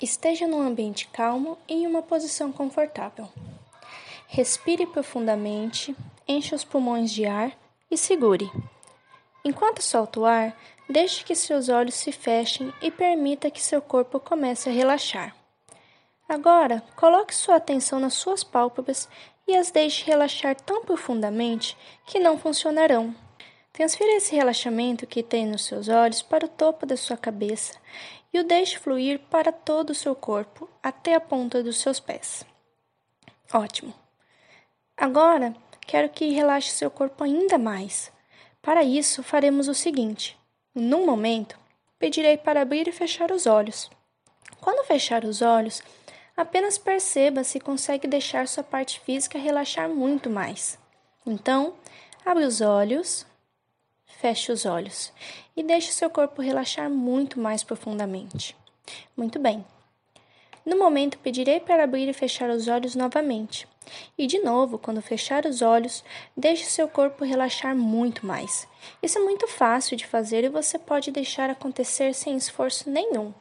Esteja num ambiente calmo e em uma posição confortável. Respire profundamente, encha os pulmões de ar e segure. Enquanto solta o ar, deixe que seus olhos se fechem e permita que seu corpo comece a relaxar. Agora, coloque sua atenção nas suas pálpebras e as deixe relaxar tão profundamente que não funcionarão. Transfira esse relaxamento que tem nos seus olhos para o topo da sua cabeça e o deixe fluir para todo o seu corpo, até a ponta dos seus pés. Ótimo! Agora quero que relaxe seu corpo ainda mais. Para isso, faremos o seguinte: num momento, pedirei para abrir e fechar os olhos. Quando fechar os olhos, apenas perceba se consegue deixar sua parte física relaxar muito mais. Então, abre os olhos Feche os olhos e deixe seu corpo relaxar muito mais profundamente. Muito bem. No momento, pedirei para abrir e fechar os olhos novamente. E de novo, quando fechar os olhos, deixe seu corpo relaxar muito mais. Isso é muito fácil de fazer e você pode deixar acontecer sem esforço nenhum.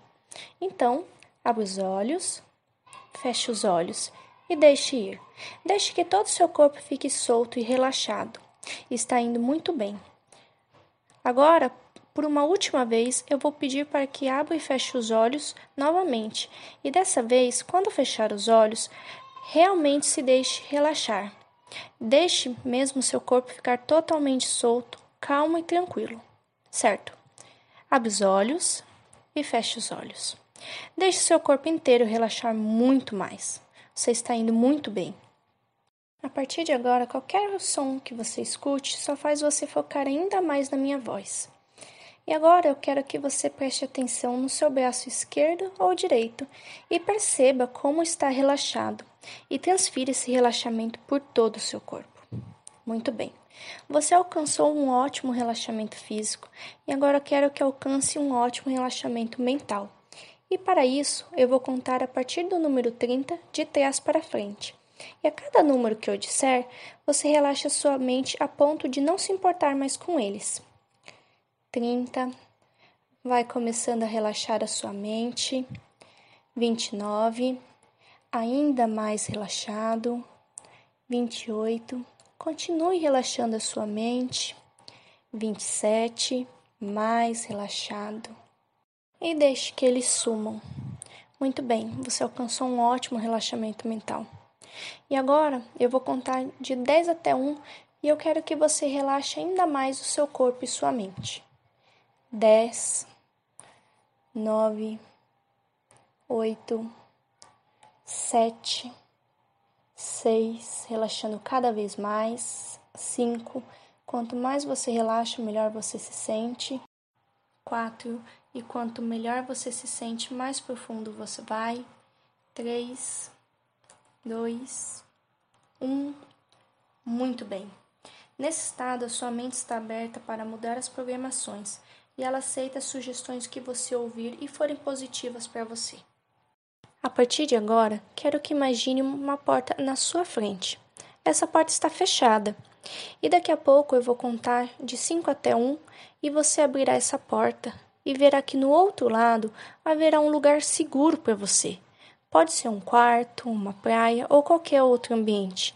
Então, abra os olhos, feche os olhos e deixe ir. Deixe que todo o seu corpo fique solto e relaxado. Está indo muito bem. Agora, por uma última vez, eu vou pedir para que abra e feche os olhos novamente, e dessa vez, quando fechar os olhos, realmente se deixe relaxar. Deixe mesmo seu corpo ficar totalmente solto, calmo e tranquilo. Certo? Abre os olhos e feche os olhos. Deixe seu corpo inteiro relaxar muito mais. Você está indo muito bem. A partir de agora, qualquer som que você escute só faz você focar ainda mais na minha voz. E agora eu quero que você preste atenção no seu braço esquerdo ou direito e perceba como está relaxado e transfira esse relaxamento por todo o seu corpo. Muito bem. Você alcançou um ótimo relaxamento físico e agora quero que alcance um ótimo relaxamento mental. E para isso, eu vou contar a partir do número 30 de trás para frente. E a cada número que eu disser, você relaxa sua mente a ponto de não se importar mais com eles. 30. Vai começando a relaxar a sua mente. 29. Ainda mais relaxado. 28. Continue relaxando a sua mente. 27. Mais relaxado. E deixe que eles sumam. Muito bem, você alcançou um ótimo relaxamento mental. E agora eu vou contar de 10 até 1 e eu quero que você relaxe ainda mais o seu corpo e sua mente. 10, 9, 8, 7, 6, relaxando cada vez mais. 5, quanto mais você relaxa, melhor você se sente. 4, e quanto melhor você se sente, mais profundo você vai. 3, dois, um. Muito bem. Nesse estado, a sua mente está aberta para mudar as programações e ela aceita as sugestões que você ouvir e forem positivas para você. A partir de agora, quero que imagine uma porta na sua frente. Essa porta está fechada. E daqui a pouco eu vou contar de 5 até 1 um, e você abrirá essa porta e verá que no outro lado haverá um lugar seguro para você. Pode ser um quarto, uma praia ou qualquer outro ambiente.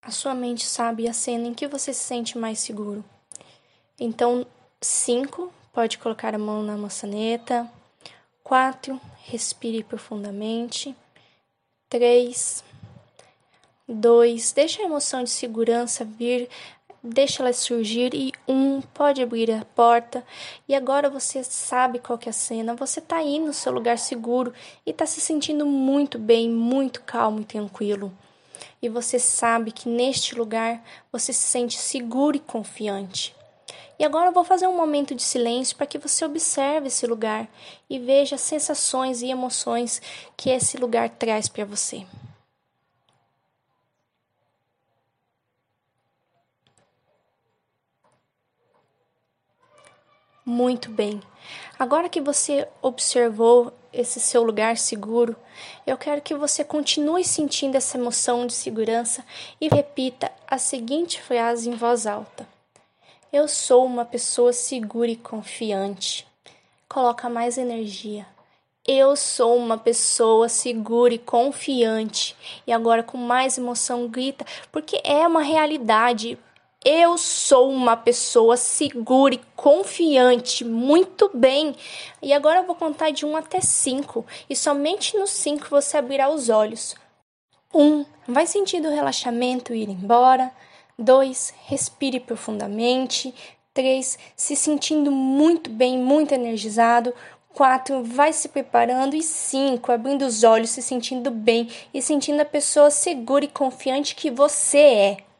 A sua mente sabe a cena em que você se sente mais seguro. Então, 5, pode colocar a mão na maçaneta. 4, respire profundamente. 3, 2, deixa a emoção de segurança vir deixa ela surgir e um pode abrir a porta e agora você sabe qual que é a cena, você está aí no seu lugar seguro e está se sentindo muito bem, muito calmo e tranquilo. E você sabe que neste lugar você se sente seguro e confiante. E agora eu vou fazer um momento de silêncio para que você observe esse lugar e veja as sensações e emoções que esse lugar traz para você. Muito bem. Agora que você observou esse seu lugar seguro, eu quero que você continue sentindo essa emoção de segurança e repita a seguinte frase em voz alta: Eu sou uma pessoa segura e confiante. Coloca mais energia. Eu sou uma pessoa segura e confiante. E agora, com mais emoção, grita, porque é uma realidade. Eu sou uma pessoa segura e confiante. Muito bem. E agora eu vou contar de 1 até 5. E somente no 5 você abrirá os olhos. 1. Um, vai sentindo o relaxamento ir embora. 2. Respire profundamente. 3. Se sentindo muito bem, muito energizado. 4. Vai se preparando. E 5. Abrindo os olhos, se sentindo bem e sentindo a pessoa segura e confiante que você é.